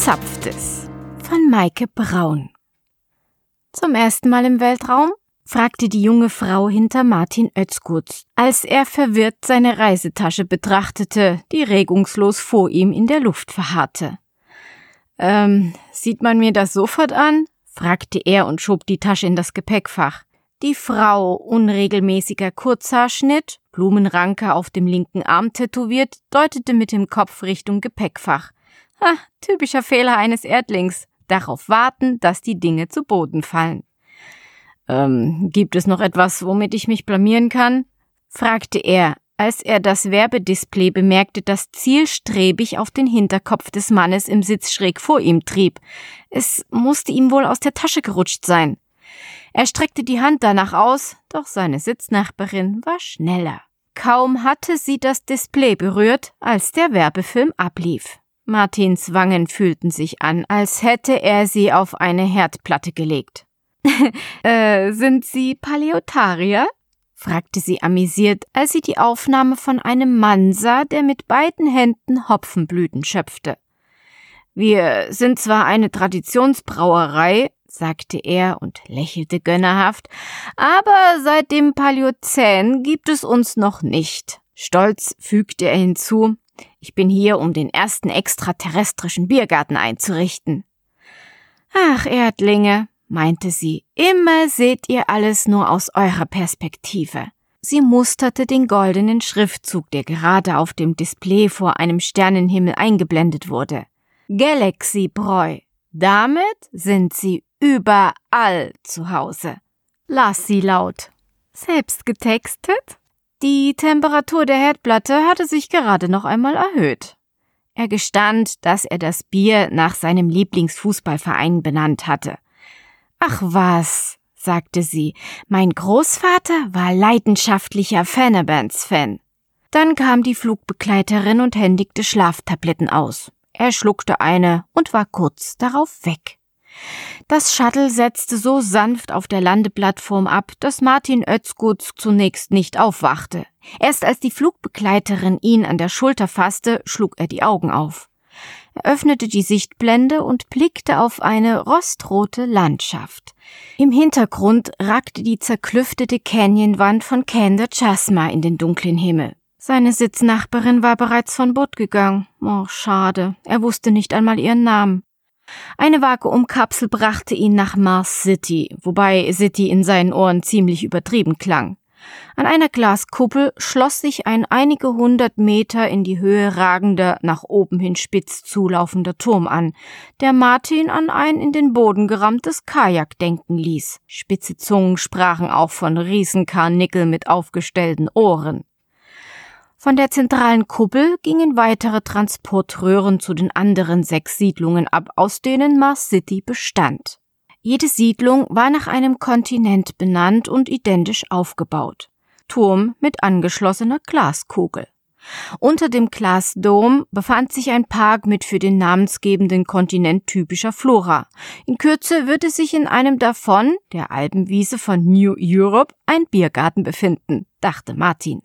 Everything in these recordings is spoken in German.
Gezapftes von Maike Braun. Zum ersten Mal im Weltraum? fragte die junge Frau hinter Martin Oetzgutz, als er verwirrt seine Reisetasche betrachtete, die regungslos vor ihm in der Luft verharrte. Ähm, sieht man mir das sofort an? fragte er und schob die Tasche in das Gepäckfach. Die Frau, unregelmäßiger Kurzhaarschnitt, Blumenranke auf dem linken Arm tätowiert, deutete mit dem Kopf Richtung Gepäckfach. Ha, typischer Fehler eines Erdlings. Darauf warten, dass die Dinge zu Boden fallen. Ähm, gibt es noch etwas, womit ich mich blamieren kann? fragte er, als er das Werbedisplay bemerkte, das zielstrebig auf den Hinterkopf des Mannes im Sitz schräg vor ihm trieb. Es musste ihm wohl aus der Tasche gerutscht sein. Er streckte die Hand danach aus, doch seine Sitznachbarin war schneller. Kaum hatte sie das Display berührt, als der Werbefilm ablief. Martins Wangen fühlten sich an, als hätte er sie auf eine Herdplatte gelegt. äh, sind Sie Paläotarier? fragte sie amüsiert, als sie die Aufnahme von einem Mann sah, der mit beiden Händen Hopfenblüten schöpfte. Wir sind zwar eine Traditionsbrauerei, sagte er und lächelte gönnerhaft, aber seit dem Paläozän gibt es uns noch nicht. Stolz fügte er hinzu, ich bin hier, um den ersten extraterrestrischen Biergarten einzurichten. Ach, Erdlinge, meinte sie, immer seht ihr alles nur aus eurer Perspektive. Sie musterte den goldenen Schriftzug, der gerade auf dem Display vor einem Sternenhimmel eingeblendet wurde. Galaxy Bräu. Damit sind sie überall zu Hause. Las sie laut. Selbst getextet? Die Temperatur der Herdplatte hatte sich gerade noch einmal erhöht. Er gestand, dass er das Bier nach seinem Lieblingsfußballverein benannt hatte. Ach was, sagte sie, mein Großvater war leidenschaftlicher Fenerbans-Fan. Dann kam die Flugbegleiterin und händigte Schlaftabletten aus. Er schluckte eine und war kurz darauf weg. Das Shuttle setzte so sanft auf der Landeplattform ab, dass Martin Oetzgutz zunächst nicht aufwachte. Erst als die Flugbegleiterin ihn an der Schulter fasste, schlug er die Augen auf. Er öffnete die Sichtblende und blickte auf eine rostrote Landschaft. Im Hintergrund ragte die zerklüftete Canyonwand von Kander Chasma in den dunklen Himmel. Seine Sitznachbarin war bereits von Bord gegangen. Oh, schade. Er wusste nicht einmal ihren Namen. Eine Vakuumkapsel brachte ihn nach Mars City, wobei City in seinen Ohren ziemlich übertrieben klang. An einer Glaskuppel schloss sich ein einige hundert Meter in die Höhe ragender, nach oben hin spitz zulaufender Turm an, der Martin an ein in den Boden gerammtes Kajak denken ließ. Spitze Zungen sprachen auch von Riesenkarnickel mit aufgestellten Ohren. Von der zentralen Kuppel gingen weitere Transportröhren zu den anderen sechs Siedlungen ab, aus denen Mars City bestand. Jede Siedlung war nach einem Kontinent benannt und identisch aufgebaut. Turm mit angeschlossener Glaskugel. Unter dem Glasdom befand sich ein Park mit für den namensgebenden Kontinent typischer Flora. In Kürze würde sich in einem davon, der Alpenwiese von New Europe, ein Biergarten befinden, dachte Martin.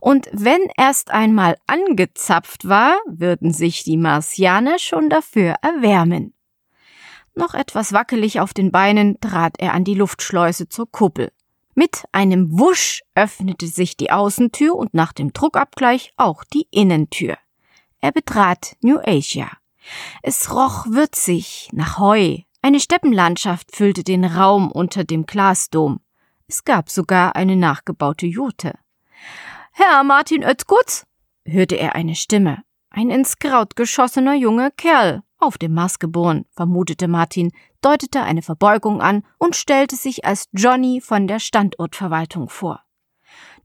Und wenn erst einmal angezapft war, würden sich die Marsianer schon dafür erwärmen. Noch etwas wackelig auf den Beinen trat er an die Luftschleuse zur Kuppel. Mit einem Wusch öffnete sich die Außentür und nach dem Druckabgleich auch die Innentür. Er betrat New Asia. Es roch würzig nach Heu. Eine Steppenlandschaft füllte den Raum unter dem Glasdom. Es gab sogar eine nachgebaute Jute. Herr Martin Oetzgutz, hörte er eine Stimme. Ein ins Kraut geschossener junger Kerl auf dem Mars geboren, vermutete Martin, deutete eine Verbeugung an und stellte sich als Johnny von der Standortverwaltung vor.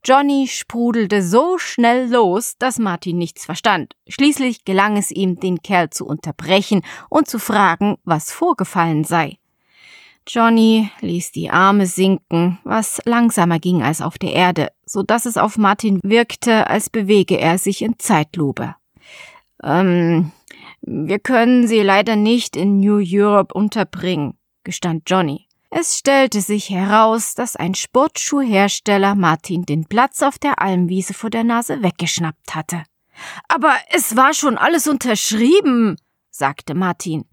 Johnny sprudelte so schnell los, dass Martin nichts verstand. Schließlich gelang es ihm, den Kerl zu unterbrechen und zu fragen, was vorgefallen sei. Johnny ließ die Arme sinken, was langsamer ging als auf der Erde, so dass es auf Martin wirkte, als bewege er sich in Zeitlupe. Ähm, wir können sie leider nicht in New Europe unterbringen, gestand Johnny. Es stellte sich heraus, dass ein Sportschuhhersteller Martin den Platz auf der Almwiese vor der Nase weggeschnappt hatte. Aber es war schon alles unterschrieben, sagte Martin.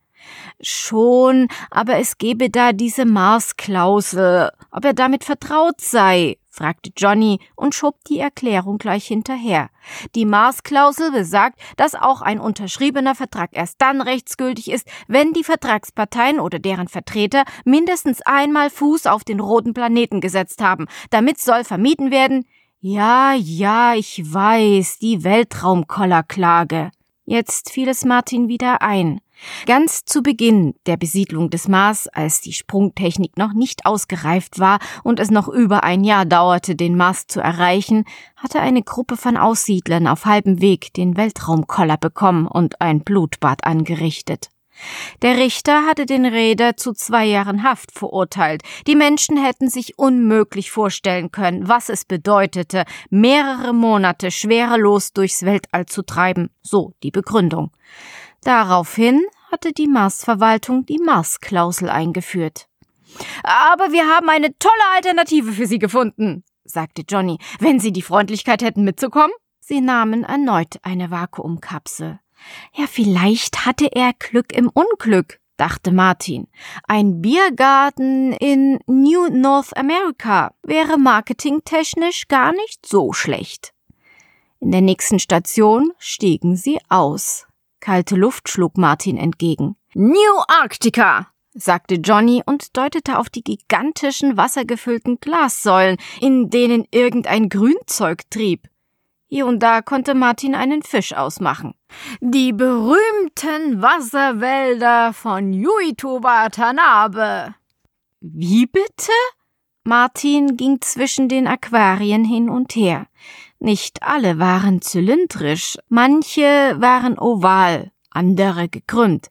Schon, aber es gebe da diese Mars-Klausel, ob er damit vertraut sei, fragte Johnny und schob die Erklärung gleich hinterher. Die Mars-Klausel besagt, dass auch ein unterschriebener Vertrag erst dann rechtsgültig ist, wenn die Vertragsparteien oder deren Vertreter mindestens einmal Fuß auf den roten Planeten gesetzt haben. Damit soll vermieden werden, ja, ja, ich weiß, die Weltraumkollerklage. Jetzt fiel es Martin wieder ein. Ganz zu Beginn der Besiedlung des Mars, als die Sprungtechnik noch nicht ausgereift war und es noch über ein Jahr dauerte, den Mars zu erreichen, hatte eine Gruppe von Aussiedlern auf halbem Weg den Weltraumkoller bekommen und ein Blutbad angerichtet. Der Richter hatte den Räder zu zwei Jahren Haft verurteilt. Die Menschen hätten sich unmöglich vorstellen können, was es bedeutete, mehrere Monate schwerelos durchs Weltall zu treiben, so die Begründung. Daraufhin hatte die Marsverwaltung die Marsklausel eingeführt. Aber wir haben eine tolle Alternative für Sie gefunden, sagte Johnny, wenn Sie die Freundlichkeit hätten mitzukommen. Sie nahmen erneut eine Vakuumkapsel. Ja, vielleicht hatte er Glück im Unglück, dachte Martin. Ein Biergarten in New North America wäre marketingtechnisch gar nicht so schlecht. In der nächsten Station stiegen sie aus. Kalte Luft schlug Martin entgegen. New Arctica! sagte Johnny und deutete auf die gigantischen wassergefüllten Glassäulen, in denen irgendein Grünzeug trieb. Hier und da konnte Martin einen Fisch ausmachen. Die berühmten Wasserwälder von Yuito Watanabe. Wie bitte? Martin ging zwischen den Aquarien hin und her. Nicht alle waren zylindrisch, manche waren oval, andere gekrümmt.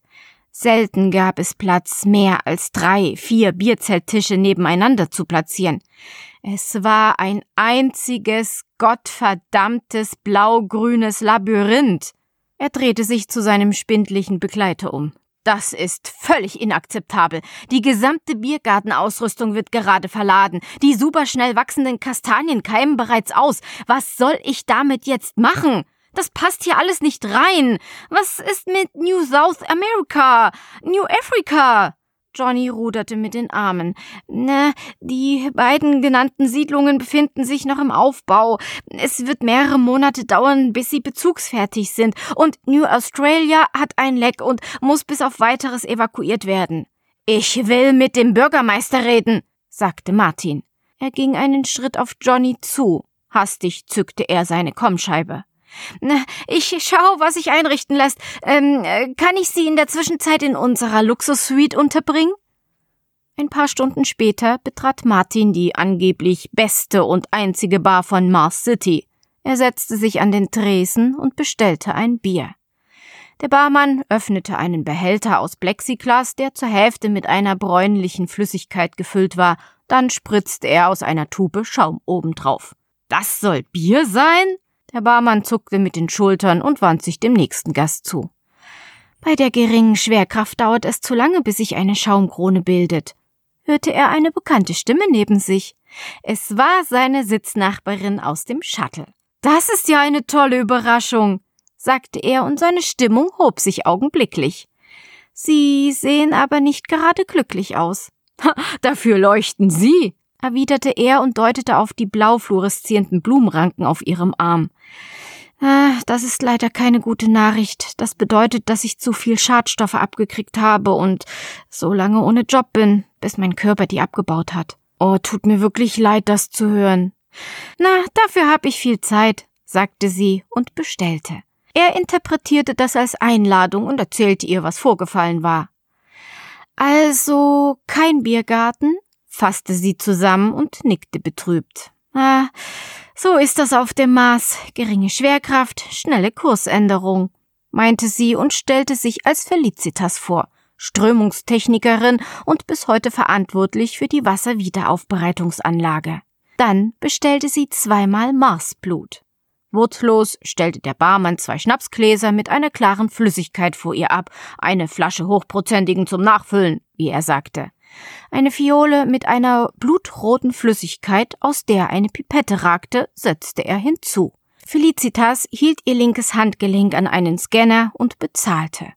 Selten gab es Platz, mehr als drei, vier Bierzelttische nebeneinander zu platzieren. Es war ein einziges, gottverdammtes, blau-grünes Labyrinth. Er drehte sich zu seinem spindlichen Begleiter um. Das ist völlig inakzeptabel. Die gesamte Biergartenausrüstung wird gerade verladen. Die superschnell wachsenden Kastanien keimen bereits aus. Was soll ich damit jetzt machen? Das passt hier alles nicht rein. Was ist mit New South America? New Africa? Johnny ruderte mit den Armen. Na, die beiden genannten Siedlungen befinden sich noch im Aufbau. Es wird mehrere Monate dauern, bis sie bezugsfertig sind. Und New Australia hat ein Leck und muss bis auf weiteres evakuiert werden. Ich will mit dem Bürgermeister reden, sagte Martin. Er ging einen Schritt auf Johnny zu. Hastig zückte er seine Kommscheibe. Ich schau, was sich einrichten lässt. Ähm, kann ich Sie in der Zwischenzeit in unserer Luxussuite unterbringen? Ein paar Stunden später betrat Martin die angeblich beste und einzige Bar von Mars City. Er setzte sich an den Tresen und bestellte ein Bier. Der Barmann öffnete einen Behälter aus Plexiglas, der zur Hälfte mit einer bräunlichen Flüssigkeit gefüllt war, dann spritzte er aus einer Tube Schaum obendrauf. Das soll Bier sein? Der Barmann zuckte mit den Schultern und wandte sich dem nächsten Gast zu. Bei der geringen Schwerkraft dauert es zu lange, bis sich eine Schaumkrone bildet, hörte er eine bekannte Stimme neben sich. Es war seine Sitznachbarin aus dem Shuttle. Das ist ja eine tolle Überraschung, sagte er, und seine Stimmung hob sich augenblicklich. Sie sehen aber nicht gerade glücklich aus. Dafür leuchten Sie, erwiderte er und deutete auf die blau fluoreszierenden Blumenranken auf ihrem Arm. Ah, das ist leider keine gute Nachricht. Das bedeutet, dass ich zu viel Schadstoffe abgekriegt habe und so lange ohne Job bin, bis mein Körper die abgebaut hat. Oh, tut mir wirklich leid, das zu hören. Na, dafür hab ich viel Zeit, sagte sie und bestellte. Er interpretierte das als Einladung und erzählte ihr, was vorgefallen war. Also kein Biergarten, fasste sie zusammen und nickte betrübt. Ah, so ist das auf dem Mars. Geringe Schwerkraft, schnelle Kursänderung, meinte sie und stellte sich als Felicitas vor, Strömungstechnikerin und bis heute verantwortlich für die Wasserwiederaufbereitungsanlage. Dann bestellte sie zweimal Marsblut. Wortlos stellte der Barmann zwei Schnapsgläser mit einer klaren Flüssigkeit vor ihr ab, eine Flasche hochprozentigen zum Nachfüllen, wie er sagte. Eine Fiole mit einer blutroten Flüssigkeit, aus der eine Pipette ragte, setzte er hinzu. Felicitas hielt ihr linkes Handgelenk an einen Scanner und bezahlte.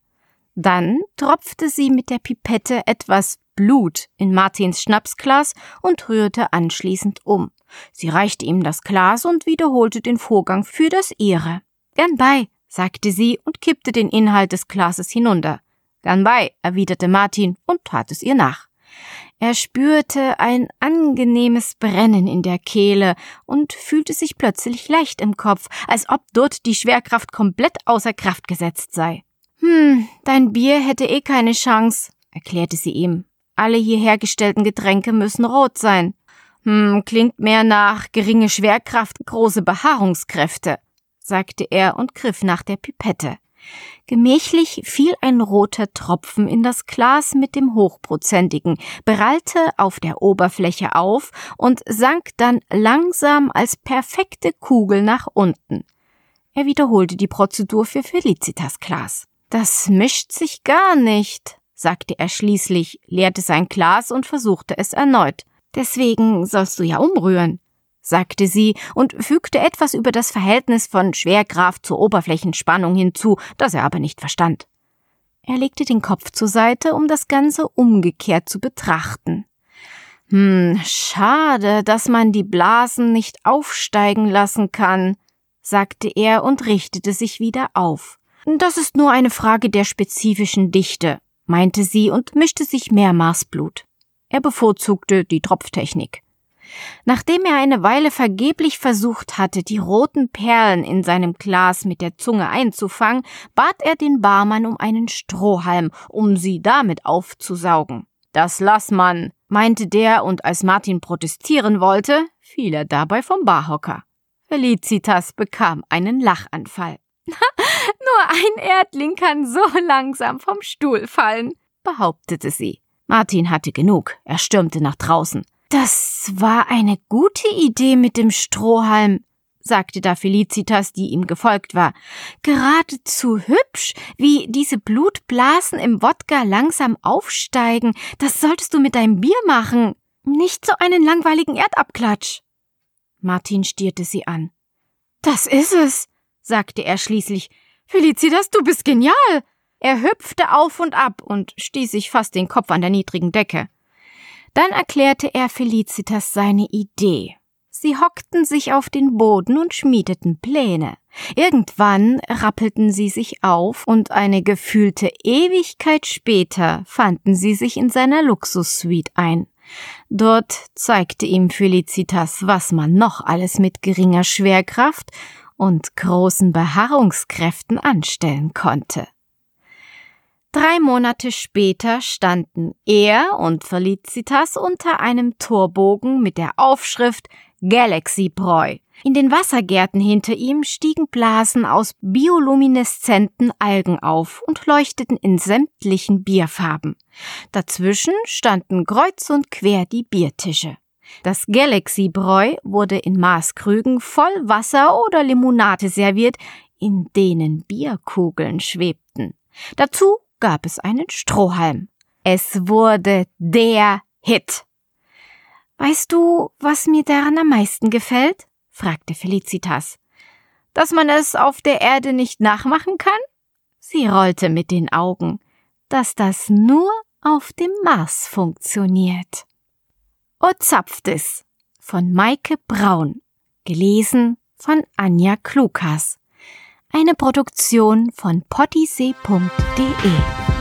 Dann tropfte sie mit der Pipette etwas Blut in Martins Schnapsglas und rührte anschließend um. Sie reichte ihm das Glas und wiederholte den Vorgang für das ihre. Gern bei, sagte sie und kippte den Inhalt des Glases hinunter. Gern bei, erwiderte Martin und tat es ihr nach. Er spürte ein angenehmes Brennen in der Kehle und fühlte sich plötzlich leicht im Kopf, als ob dort die Schwerkraft komplett außer Kraft gesetzt sei. Hm, dein Bier hätte eh keine Chance, erklärte sie ihm. Alle hierher gestellten Getränke müssen rot sein. Hm, klingt mehr nach geringe Schwerkraft, große Behaarungskräfte, sagte er und griff nach der Pipette. Gemächlich fiel ein roter Tropfen in das Glas mit dem hochprozentigen, prallte auf der Oberfläche auf und sank dann langsam als perfekte Kugel nach unten. Er wiederholte die Prozedur für Felicitas Glas. Das mischt sich gar nicht, sagte er schließlich, leerte sein Glas und versuchte es erneut. Deswegen sollst du ja umrühren sagte sie und fügte etwas über das Verhältnis von Schwerkraft zur Oberflächenspannung hinzu, das er aber nicht verstand. Er legte den Kopf zur Seite, um das Ganze umgekehrt zu betrachten. Hm, schade, dass man die Blasen nicht aufsteigen lassen kann, sagte er und richtete sich wieder auf. Das ist nur eine Frage der spezifischen Dichte, meinte sie und mischte sich mehrmals Blut. Er bevorzugte die Tropftechnik. Nachdem er eine Weile vergeblich versucht hatte, die roten Perlen in seinem Glas mit der Zunge einzufangen, bat er den Barmann um einen Strohhalm, um sie damit aufzusaugen. Das lass man, meinte der, und als Martin protestieren wollte, fiel er dabei vom Barhocker. Felicitas bekam einen Lachanfall. Nur ein Erdling kann so langsam vom Stuhl fallen, behauptete sie. Martin hatte genug, er stürmte nach draußen. Das war eine gute Idee mit dem Strohhalm, sagte da Felicitas, die ihm gefolgt war. Geradezu hübsch, wie diese Blutblasen im Wodka langsam aufsteigen. Das solltest du mit deinem Bier machen. Nicht so einen langweiligen Erdabklatsch. Martin stierte sie an. Das ist es, sagte er schließlich. Felicitas, du bist genial. Er hüpfte auf und ab und stieß sich fast den Kopf an der niedrigen Decke. Dann erklärte er Felicitas seine Idee. Sie hockten sich auf den Boden und schmiedeten Pläne. Irgendwann rappelten sie sich auf und eine gefühlte Ewigkeit später fanden sie sich in seiner Luxussuite ein. Dort zeigte ihm Felicitas, was man noch alles mit geringer Schwerkraft und großen Beharrungskräften anstellen konnte. Drei Monate später standen er und Felicitas unter einem Torbogen mit der Aufschrift Galaxy Bräu. In den Wassergärten hinter ihm stiegen Blasen aus biolumineszenten Algen auf und leuchteten in sämtlichen Bierfarben. Dazwischen standen kreuz und quer die Biertische. Das Galaxy Bräu wurde in Maßkrügen voll Wasser oder Limonade serviert, in denen Bierkugeln schwebten. Dazu gab es einen Strohhalm. Es wurde der Hit. Weißt du, was mir daran am meisten gefällt? fragte Felicitas. Dass man es auf der Erde nicht nachmachen kann? Sie rollte mit den Augen. Dass das nur auf dem Mars funktioniert. O Zapftes von Maike Braun. Gelesen von Anja Klukas eine Produktion von pottysee.de